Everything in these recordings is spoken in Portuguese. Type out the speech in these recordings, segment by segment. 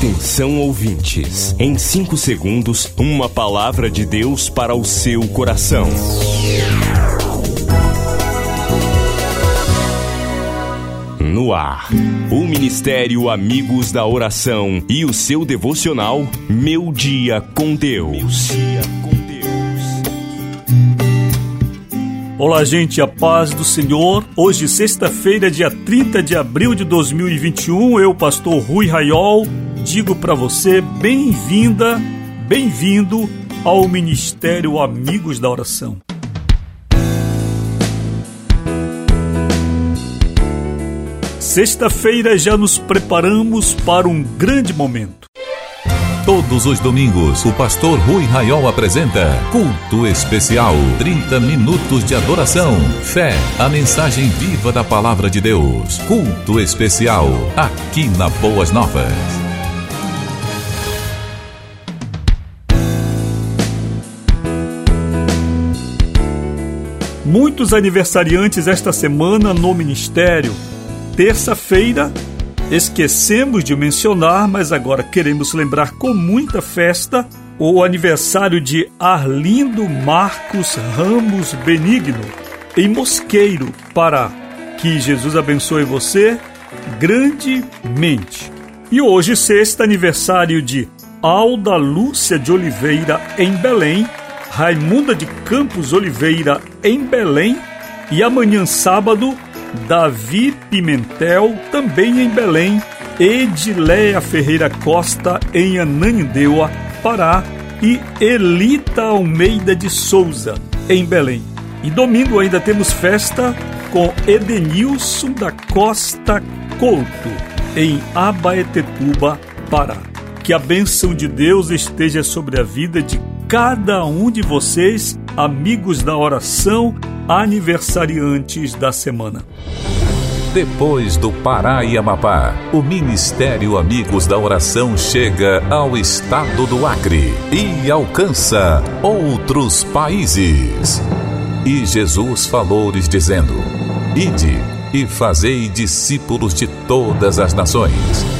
Atenção ouvintes, em 5 segundos, uma palavra de Deus para o seu coração. No ar, o Ministério Amigos da Oração e o seu devocional Meu Dia com Deus. Olá, gente, a paz do Senhor. Hoje, sexta-feira, dia 30 de abril de 2021, eu, pastor Rui Raiol, digo para você bem-vinda, bem-vindo ao Ministério Amigos da Oração. Sexta-feira já nos preparamos para um grande momento. Todos os domingos, o pastor Rui Raiol apresenta Culto Especial. 30 minutos de adoração, fé, a mensagem viva da palavra de Deus. Culto Especial, aqui na Boas Novas. Muitos aniversariantes esta semana no ministério. Terça-feira, esquecemos de mencionar, mas agora queremos lembrar com muita festa o aniversário de Arlindo Marcos Ramos Benigno, em Mosqueiro, Pará. Que Jesus abençoe você grandemente. E hoje, sexta aniversário de Alda Lúcia de Oliveira, em Belém, Raimunda de Campos Oliveira, em Belém, e amanhã, sábado, Davi Pimentel, também em Belém, Edileia Ferreira Costa, em Ananindeua, Pará, e Elita Almeida de Souza, em Belém. E domingo ainda temos festa com Edenilson da Costa Couto, em Abaetetuba, Pará. Que a bênção de Deus esteja sobre a vida de cada um de vocês, amigos da oração, aniversariantes da semana. Depois do Pará e Amapá, o Ministério Amigos da Oração chega ao estado do Acre e alcança outros países. E Jesus falou-lhes dizendo: Ide e fazei discípulos de todas as nações.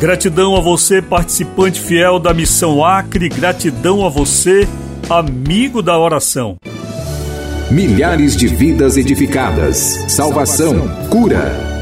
Gratidão a você, participante fiel da Missão Acre, gratidão a você, amigo da oração. Milhares de vidas edificadas, salvação, cura.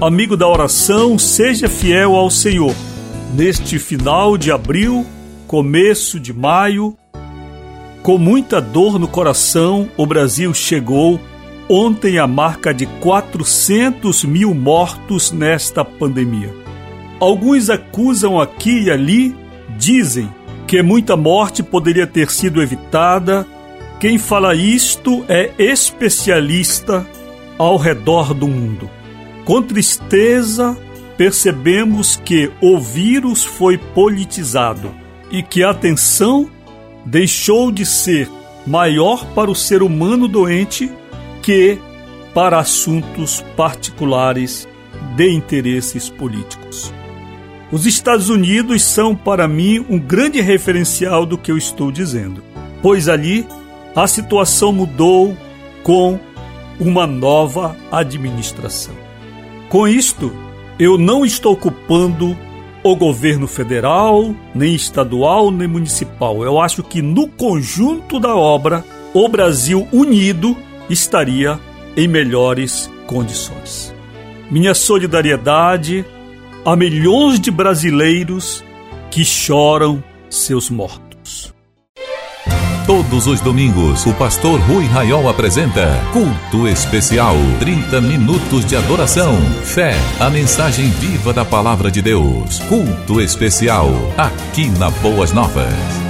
Amigo da oração, seja fiel ao Senhor. Neste final de abril, começo de maio, com muita dor no coração, o Brasil chegou ontem à marca de 400 mil mortos nesta pandemia. Alguns acusam aqui e ali, dizem que muita morte poderia ter sido evitada. Quem fala isto é especialista ao redor do mundo. Com tristeza, percebemos que o vírus foi politizado e que a atenção deixou de ser maior para o ser humano doente que para assuntos particulares de interesses políticos. Os Estados Unidos são para mim um grande referencial do que eu estou dizendo, pois ali a situação mudou com uma nova administração. Com isto, eu não estou culpando o governo federal, nem estadual, nem municipal. Eu acho que no conjunto da obra, o Brasil unido estaria em melhores condições. Minha solidariedade a milhões de brasileiros que choram seus mortos. Todos os domingos, o pastor Rui Raiol apresenta Culto Especial. 30 minutos de adoração, fé, a mensagem viva da palavra de Deus. Culto Especial, aqui na Boas Novas.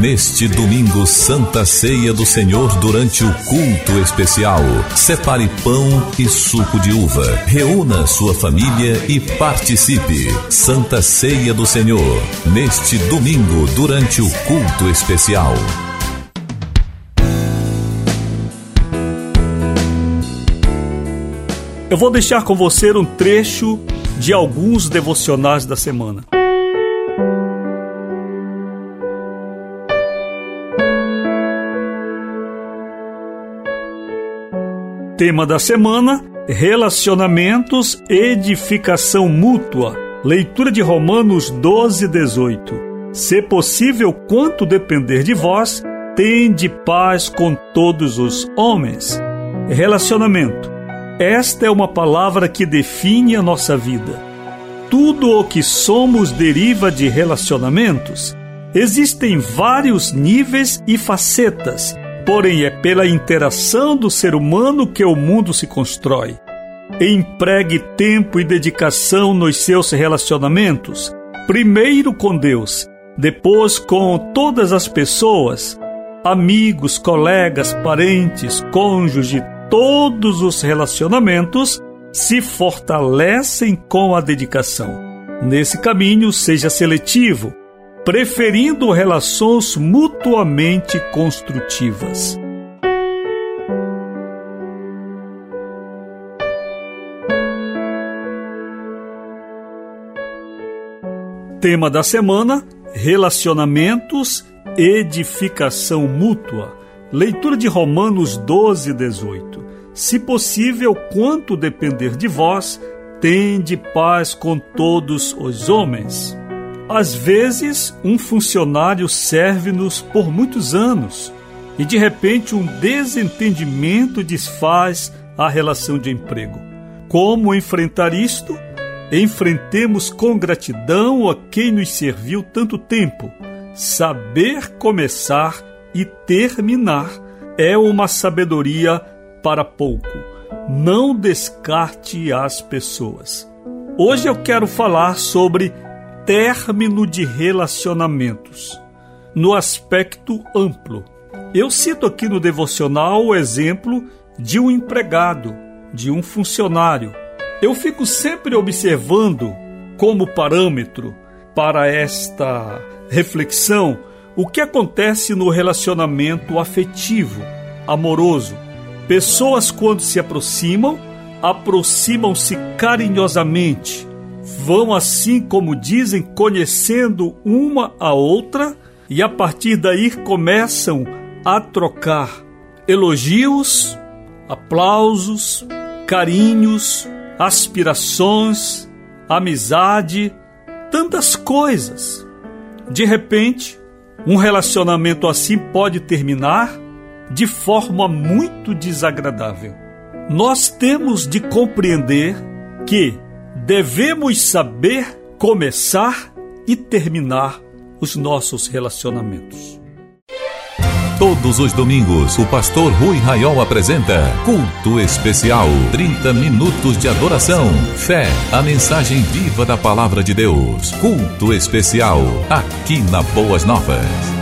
Neste domingo, Santa Ceia do Senhor durante o culto especial. Separe pão e suco de uva. Reúna sua família e participe. Santa Ceia do Senhor. Neste domingo, durante o culto especial. Eu vou deixar com você um trecho de alguns devocionais da semana. Tema da semana: Relacionamentos, edificação mútua. Leitura de Romanos 12, 18. Se possível, quanto depender de vós, tende paz com todos os homens. Relacionamento. Esta é uma palavra que define a nossa vida. Tudo o que somos deriva de relacionamentos. Existem vários níveis e facetas porém é pela interação do ser humano que o mundo se constrói. Empregue tempo e dedicação nos seus relacionamentos, primeiro com Deus, depois com todas as pessoas, amigos, colegas, parentes, cônjuge, todos os relacionamentos se fortalecem com a dedicação. Nesse caminho, seja seletivo preferindo relações mutuamente construtivas. Tema da semana: Relacionamentos, edificação mútua. Leitura de Romanos 12, 18. Se possível, quanto depender de vós, tende paz com todos os homens. Às vezes, um funcionário serve-nos por muitos anos e de repente um desentendimento desfaz a relação de emprego. Como enfrentar isto? Enfrentemos com gratidão a quem nos serviu tanto tempo. Saber começar e terminar é uma sabedoria para pouco. Não descarte as pessoas. Hoje eu quero falar sobre término de relacionamentos, no aspecto amplo. Eu cito aqui no devocional o exemplo de um empregado, de um funcionário. Eu fico sempre observando como parâmetro para esta reflexão o que acontece no relacionamento afetivo, amoroso. Pessoas, quando se aproximam, aproximam-se carinhosamente, vão assim como dizem conhecendo uma a outra e a partir daí começam a trocar elogios, aplausos, carinhos, aspirações, amizade, tantas coisas. De repente, um relacionamento assim pode terminar de forma muito desagradável. Nós temos de compreender que devemos saber começar e terminar os nossos relacionamentos. Todos os domingos, o pastor Rui Raiol apresenta Culto Especial. 30 minutos de adoração, fé, a mensagem viva da palavra de Deus. Culto Especial, aqui na Boas Novas.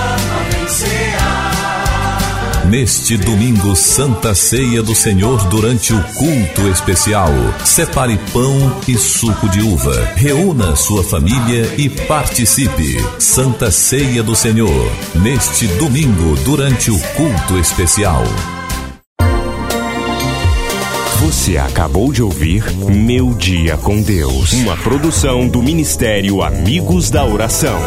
Neste domingo, Santa Ceia do Senhor durante o culto especial. Separe pão e suco de uva. Reúna sua família e participe. Santa Ceia do Senhor. Neste domingo, durante o culto especial. Você acabou de ouvir Meu Dia com Deus, uma produção do Ministério Amigos da Oração.